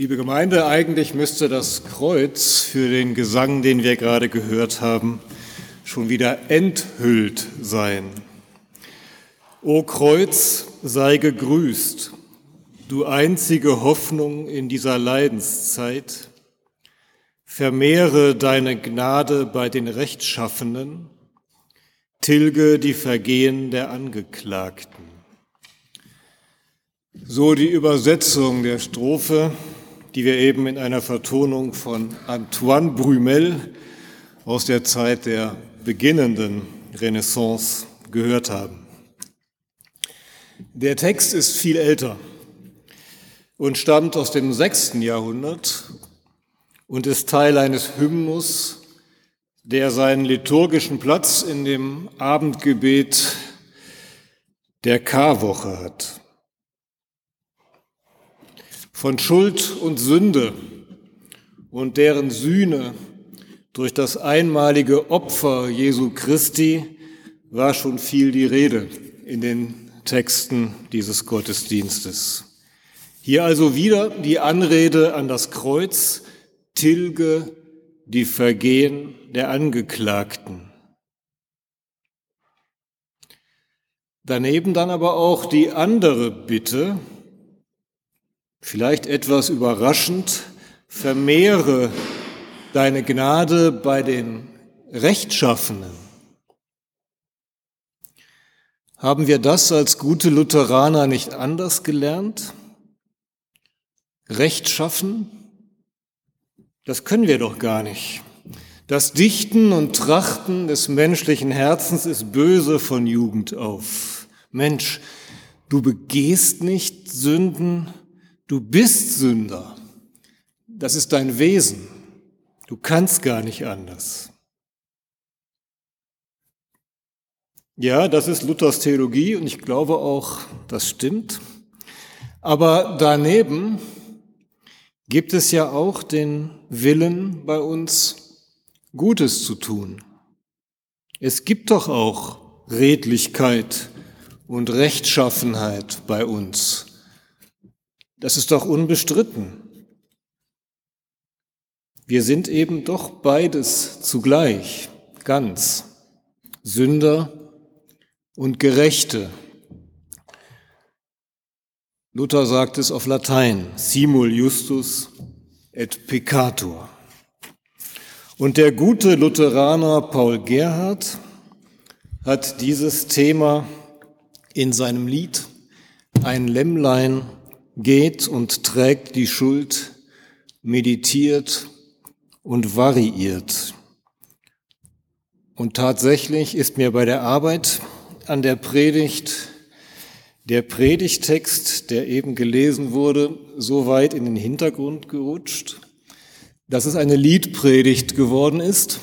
Liebe Gemeinde, eigentlich müsste das Kreuz für den Gesang, den wir gerade gehört haben, schon wieder enthüllt sein. O Kreuz, sei gegrüßt, du einzige Hoffnung in dieser Leidenszeit. Vermehre deine Gnade bei den Rechtschaffenen, tilge die Vergehen der Angeklagten. So die Übersetzung der Strophe, die wir eben in einer Vertonung von Antoine Brumel aus der Zeit der beginnenden Renaissance gehört haben. Der Text ist viel älter und stammt aus dem sechsten Jahrhundert und ist Teil eines Hymnus, der seinen liturgischen Platz in dem Abendgebet der Karwoche hat von Schuld und Sünde und deren Sühne durch das einmalige Opfer Jesu Christi war schon viel die Rede in den Texten dieses Gottesdienstes. Hier also wieder die Anrede an das Kreuz, tilge die Vergehen der Angeklagten. Daneben dann aber auch die andere Bitte, Vielleicht etwas überraschend, vermehre deine Gnade bei den Rechtschaffenen. Haben wir das als gute Lutheraner nicht anders gelernt? Rechtschaffen? Das können wir doch gar nicht. Das Dichten und Trachten des menschlichen Herzens ist böse von Jugend auf. Mensch, du begehst nicht Sünden, Du bist Sünder. Das ist dein Wesen. Du kannst gar nicht anders. Ja, das ist Luthers Theologie und ich glaube auch, das stimmt. Aber daneben gibt es ja auch den Willen bei uns, Gutes zu tun. Es gibt doch auch Redlichkeit und Rechtschaffenheit bei uns. Das ist doch unbestritten. Wir sind eben doch beides zugleich, ganz, Sünder und Gerechte. Luther sagt es auf Latein, simul justus et peccator. Und der gute Lutheraner Paul Gerhard hat dieses Thema in seinem Lied Ein Lämmlein geht und trägt die Schuld, meditiert und variiert. Und tatsächlich ist mir bei der Arbeit an der Predigt der Predigtext, der eben gelesen wurde, so weit in den Hintergrund gerutscht, dass es eine Liedpredigt geworden ist,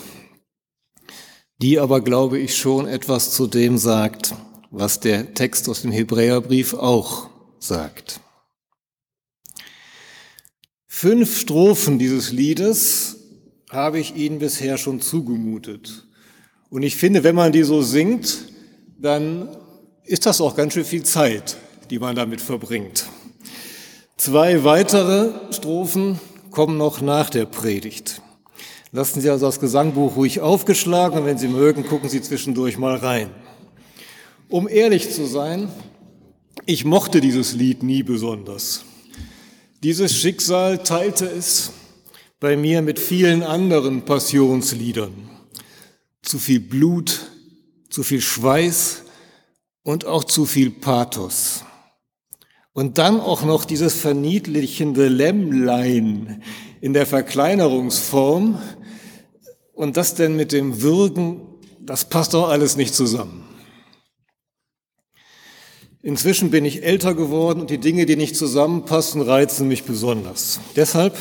die aber, glaube ich, schon etwas zu dem sagt, was der Text aus dem Hebräerbrief auch sagt. Fünf Strophen dieses Liedes habe ich Ihnen bisher schon zugemutet. Und ich finde, wenn man die so singt, dann ist das auch ganz schön viel Zeit, die man damit verbringt. Zwei weitere Strophen kommen noch nach der Predigt. Lassen Sie also das Gesangbuch ruhig aufgeschlagen und wenn Sie mögen, gucken Sie zwischendurch mal rein. Um ehrlich zu sein, ich mochte dieses Lied nie besonders. Dieses Schicksal teilte es bei mir mit vielen anderen Passionsliedern. Zu viel Blut, zu viel Schweiß und auch zu viel Pathos. Und dann auch noch dieses verniedlichende Lämmlein in der Verkleinerungsform. Und das denn mit dem Würgen, das passt doch alles nicht zusammen. Inzwischen bin ich älter geworden und die Dinge, die nicht zusammenpassen, reizen mich besonders. Deshalb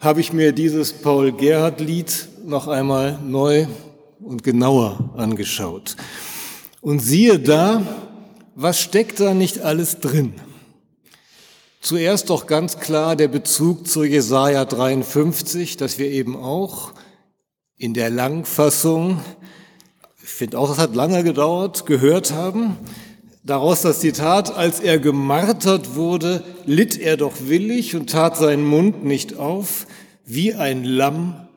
habe ich mir dieses Paul Gerhard Lied noch einmal neu und genauer angeschaut. Und siehe da, was steckt da nicht alles drin? Zuerst doch ganz klar der Bezug zu Jesaja 53, dass wir eben auch in der Langfassung, ich finde auch, das hat lange gedauert, gehört haben, Daraus das Zitat, als er gemartert wurde, litt er doch willig und tat seinen Mund nicht auf, wie ein Lamm,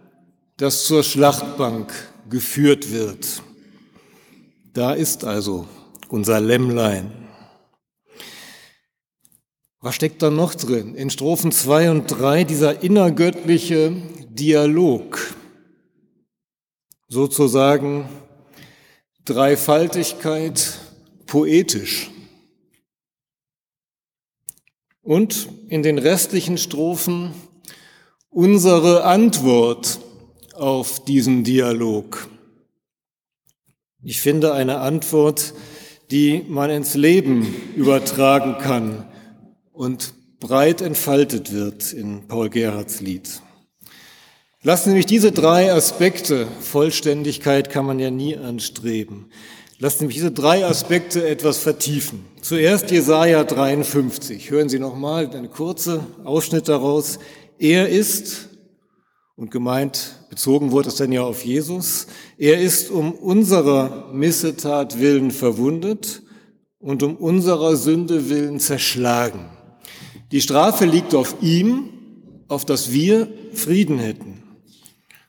das zur Schlachtbank geführt wird. Da ist also unser Lämmlein. Was steckt da noch drin? In Strophen zwei und drei dieser innergöttliche Dialog, sozusagen Dreifaltigkeit poetisch. Und in den restlichen Strophen unsere Antwort auf diesen Dialog. Ich finde eine Antwort, die man ins Leben übertragen kann und breit entfaltet wird in Paul Gerhards Lied. Lassen Sie mich diese drei Aspekte, Vollständigkeit kann man ja nie anstreben, Lassen Sie mich diese drei Aspekte etwas vertiefen. Zuerst Jesaja 53. Hören Sie nochmal einen kurzen Ausschnitt daraus. Er ist, und gemeint, bezogen wurde es dann ja auf Jesus, er ist um unserer Missetat willen verwundet und um unserer Sünde willen zerschlagen. Die Strafe liegt auf ihm, auf dass wir Frieden hätten.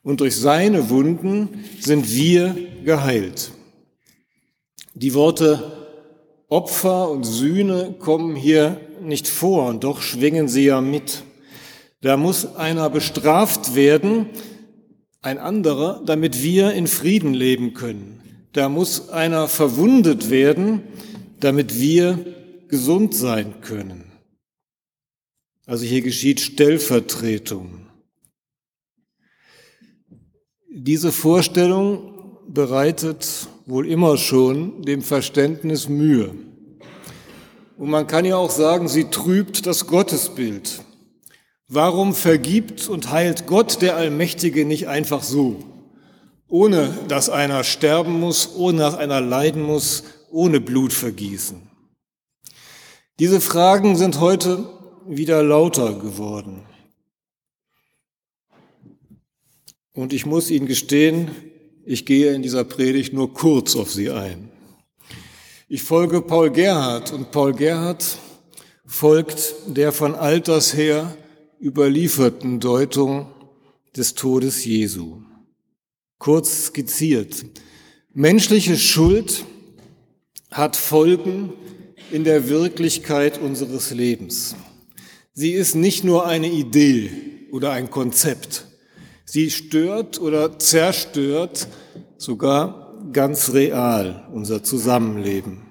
Und durch seine Wunden sind wir geheilt. Die Worte Opfer und Sühne kommen hier nicht vor, und doch schwingen sie ja mit. Da muss einer bestraft werden, ein anderer, damit wir in Frieden leben können. Da muss einer verwundet werden, damit wir gesund sein können. Also hier geschieht Stellvertretung. Diese Vorstellung bereitet wohl immer schon dem Verständnis Mühe. Und man kann ja auch sagen, sie trübt das Gottesbild. Warum vergibt und heilt Gott der Allmächtige nicht einfach so, ohne dass einer sterben muss, ohne dass einer leiden muss, ohne Blut vergießen? Diese Fragen sind heute wieder lauter geworden. Und ich muss Ihnen gestehen, ich gehe in dieser Predigt nur kurz auf sie ein. Ich folge Paul Gerhard und Paul Gerhard folgt der von Alters her überlieferten Deutung des Todes Jesu. Kurz skizziert. Menschliche Schuld hat Folgen in der Wirklichkeit unseres Lebens. Sie ist nicht nur eine Idee oder ein Konzept. Sie stört oder zerstört sogar ganz real unser Zusammenleben.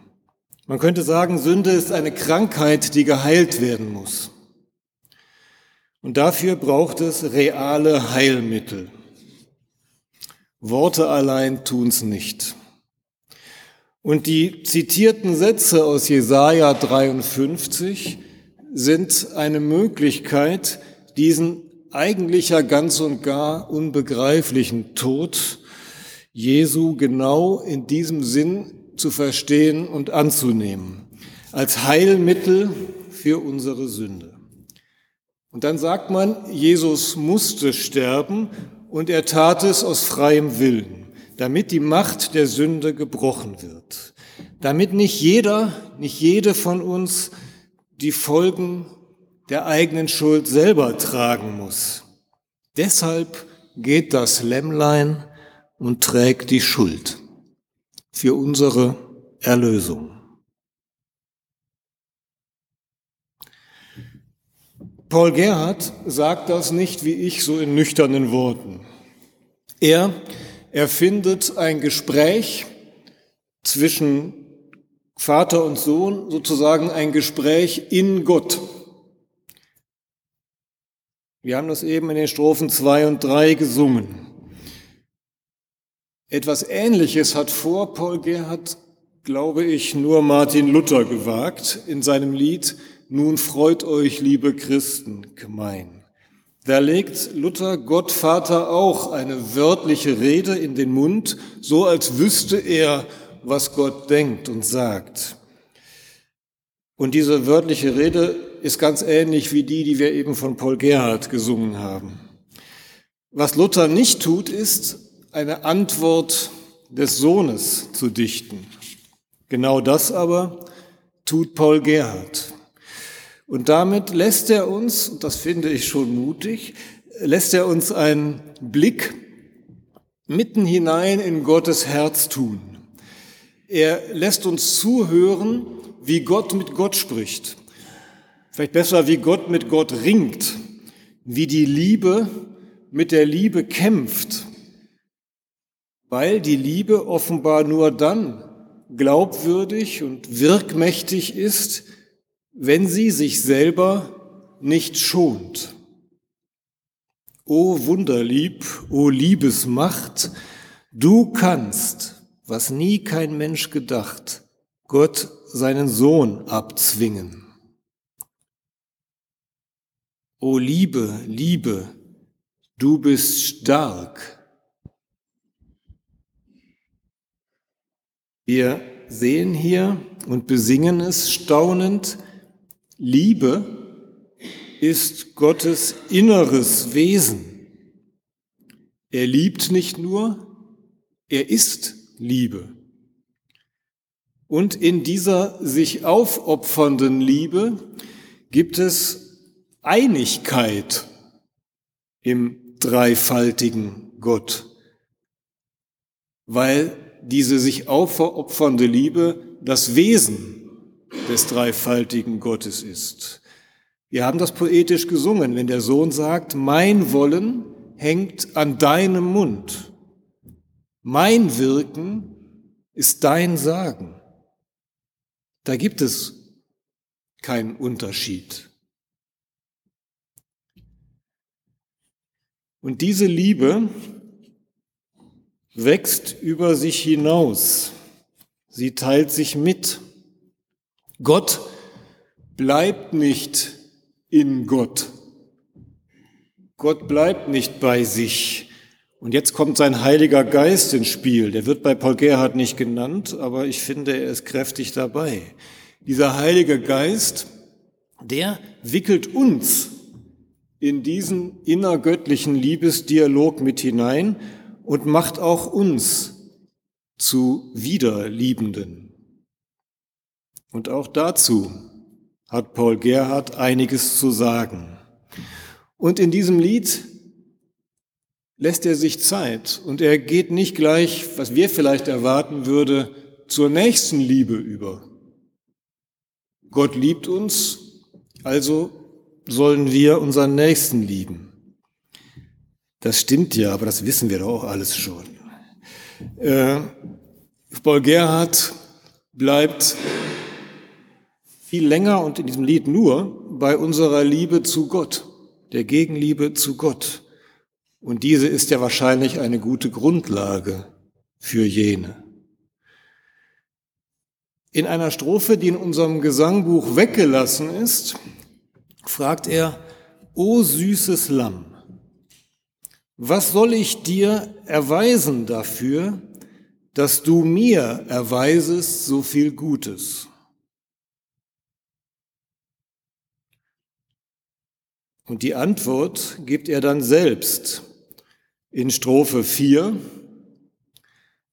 Man könnte sagen, Sünde ist eine Krankheit, die geheilt werden muss. Und dafür braucht es reale Heilmittel. Worte allein tun's nicht. Und die zitierten Sätze aus Jesaja 53 sind eine Möglichkeit, diesen eigentlicher ganz und gar unbegreiflichen Tod Jesu genau in diesem Sinn zu verstehen und anzunehmen, als Heilmittel für unsere Sünde. Und dann sagt man, Jesus musste sterben und er tat es aus freiem Willen, damit die Macht der Sünde gebrochen wird, damit nicht jeder, nicht jede von uns die Folgen der eigenen Schuld selber tragen muss. Deshalb geht das Lämmlein und trägt die Schuld für unsere Erlösung. Paul Gerhard sagt das nicht wie ich so in nüchternen Worten. Er erfindet ein Gespräch zwischen Vater und Sohn, sozusagen ein Gespräch in Gott. Wir haben das eben in den Strophen zwei und drei gesungen. Etwas Ähnliches hat vor Paul Gerhard, glaube ich, nur Martin Luther gewagt in seinem Lied Nun freut euch, liebe Christen, gemein. Da legt Luther Gott Vater auch eine wörtliche Rede in den Mund, so als wüsste er, was Gott denkt und sagt. Und diese wörtliche Rede ist ganz ähnlich wie die, die wir eben von Paul Gerhard gesungen haben. Was Luther nicht tut, ist eine Antwort des Sohnes zu dichten. Genau das aber tut Paul Gerhard. Und damit lässt er uns, und das finde ich schon mutig, lässt er uns einen Blick mitten hinein in Gottes Herz tun. Er lässt uns zuhören, wie Gott mit Gott spricht. Vielleicht besser, wie Gott mit Gott ringt, wie die Liebe mit der Liebe kämpft, weil die Liebe offenbar nur dann glaubwürdig und wirkmächtig ist, wenn sie sich selber nicht schont. O Wunderlieb, o Liebesmacht, du kannst, was nie kein Mensch gedacht, Gott seinen Sohn abzwingen. O Liebe, Liebe, du bist stark. Wir sehen hier und besingen es staunend, Liebe ist Gottes inneres Wesen. Er liebt nicht nur, er ist Liebe. Und in dieser sich aufopfernden Liebe gibt es Einigkeit im dreifaltigen Gott, weil diese sich aufopfernde Liebe das Wesen des dreifaltigen Gottes ist. Wir haben das poetisch gesungen, wenn der Sohn sagt, mein Wollen hängt an deinem Mund. Mein Wirken ist dein Sagen. Da gibt es keinen Unterschied. Und diese Liebe wächst über sich hinaus. Sie teilt sich mit. Gott bleibt nicht in Gott. Gott bleibt nicht bei sich. Und jetzt kommt sein Heiliger Geist ins Spiel. Der wird bei Paul Gerhard nicht genannt, aber ich finde, er ist kräftig dabei. Dieser Heilige Geist, der wickelt uns in diesen innergöttlichen Liebesdialog mit hinein und macht auch uns zu Wiederliebenden. Und auch dazu hat Paul Gerhard einiges zu sagen. Und in diesem Lied lässt er sich Zeit und er geht nicht gleich, was wir vielleicht erwarten würde, zur nächsten Liebe über. Gott liebt uns, also sollen wir unseren Nächsten lieben. Das stimmt ja, aber das wissen wir doch auch alles schon. Äh, Paul Gerhard bleibt viel länger und in diesem Lied nur bei unserer Liebe zu Gott, der Gegenliebe zu Gott. Und diese ist ja wahrscheinlich eine gute Grundlage für jene. In einer Strophe, die in unserem Gesangbuch weggelassen ist, fragt er, O süßes Lamm, was soll ich dir erweisen dafür, dass du mir erweisest so viel Gutes? Und die Antwort gibt er dann selbst in Strophe 4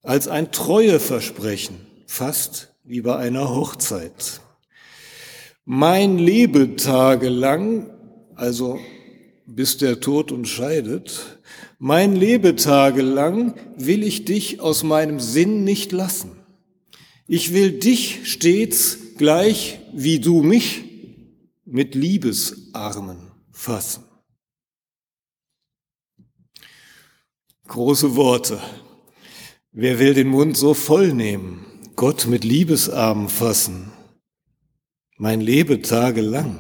als ein Treueversprechen, fast wie bei einer Hochzeit. Mein Lebetage lang, also bis der Tod uns scheidet, mein Lebetage lang will ich dich aus meinem Sinn nicht lassen. Ich will dich stets gleich wie du mich mit Liebesarmen fassen. Große Worte. Wer will den Mund so voll nehmen, Gott mit Liebesarmen fassen, mein Lebetage lang?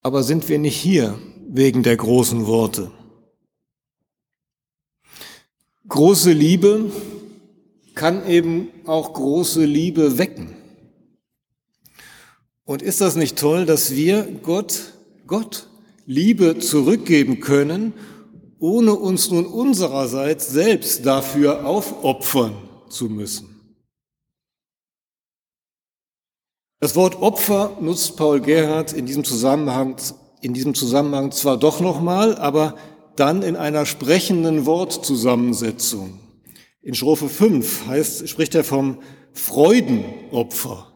Aber sind wir nicht hier wegen der großen Worte? Große Liebe kann eben auch große Liebe wecken. Und ist das nicht toll, dass wir Gott, Gott Liebe zurückgeben können, ohne uns nun unsererseits selbst dafür aufopfern zu müssen? Das Wort Opfer nutzt Paul Gerhard in diesem Zusammenhang, in diesem Zusammenhang zwar doch nochmal, aber dann in einer sprechenden Wortzusammensetzung. In Strophe 5 heißt, spricht er vom Freudenopfer,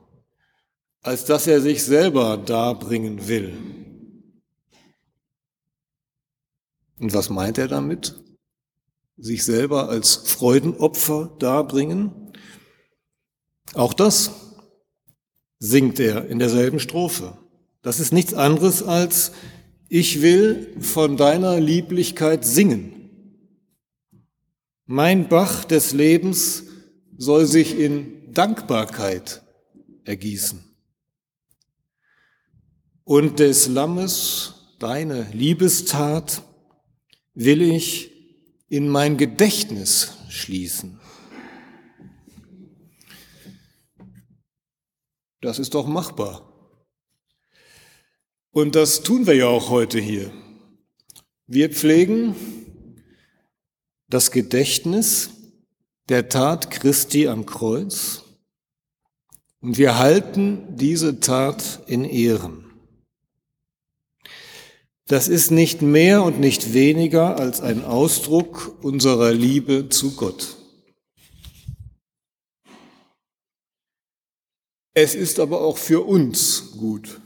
als dass er sich selber darbringen will. Und was meint er damit? Sich selber als Freudenopfer darbringen? Auch das singt er in derselben Strophe. Das ist nichts anderes als, ich will von deiner Lieblichkeit singen. Mein Bach des Lebens soll sich in Dankbarkeit ergießen. Und des Lammes, deine Liebestat, will ich in mein Gedächtnis schließen. Das ist doch machbar. Und das tun wir ja auch heute hier. Wir pflegen das Gedächtnis der Tat Christi am Kreuz und wir halten diese Tat in Ehren. Das ist nicht mehr und nicht weniger als ein Ausdruck unserer Liebe zu Gott. Es ist aber auch für uns gut.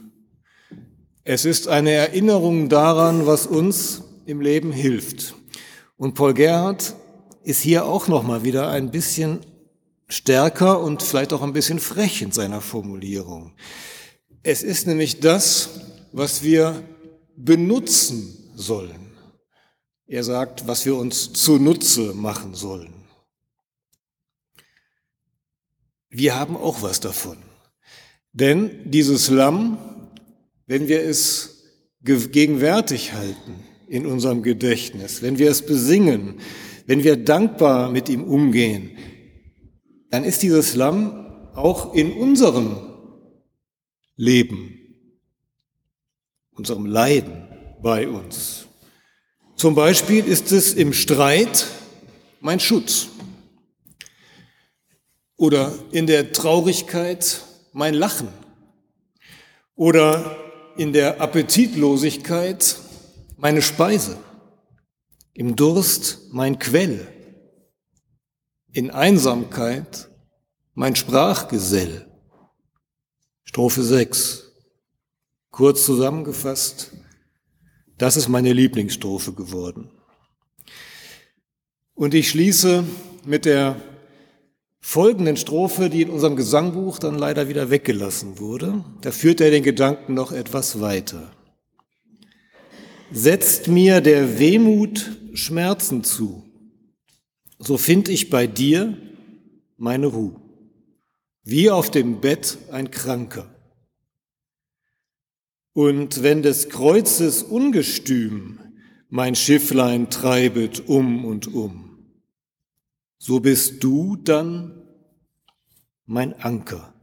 Es ist eine Erinnerung daran, was uns im Leben hilft. Und Paul Gerhardt ist hier auch noch mal wieder ein bisschen stärker und vielleicht auch ein bisschen frech in seiner Formulierung. Es ist nämlich das, was wir benutzen sollen. Er sagt, was wir uns zunutze machen sollen. Wir haben auch was davon. Denn dieses Lamm, wenn wir es gegenwärtig halten in unserem Gedächtnis, wenn wir es besingen, wenn wir dankbar mit ihm umgehen, dann ist dieses Lamm auch in unserem Leben, unserem Leiden bei uns. Zum Beispiel ist es im Streit mein Schutz oder in der Traurigkeit mein Lachen oder in der Appetitlosigkeit meine Speise, im Durst mein Quell, in Einsamkeit mein Sprachgesell. Strophe 6. Kurz zusammengefasst, das ist meine Lieblingsstrophe geworden. Und ich schließe mit der folgenden Strophe, die in unserem Gesangbuch dann leider wieder weggelassen wurde. Da führt er den Gedanken noch etwas weiter. Setzt mir der Wehmut Schmerzen zu, so find ich bei dir meine Ruhe, wie auf dem Bett ein Kranker. Und wenn des Kreuzes Ungestüm mein Schifflein treibet um und um, so bist du dann mein Anker.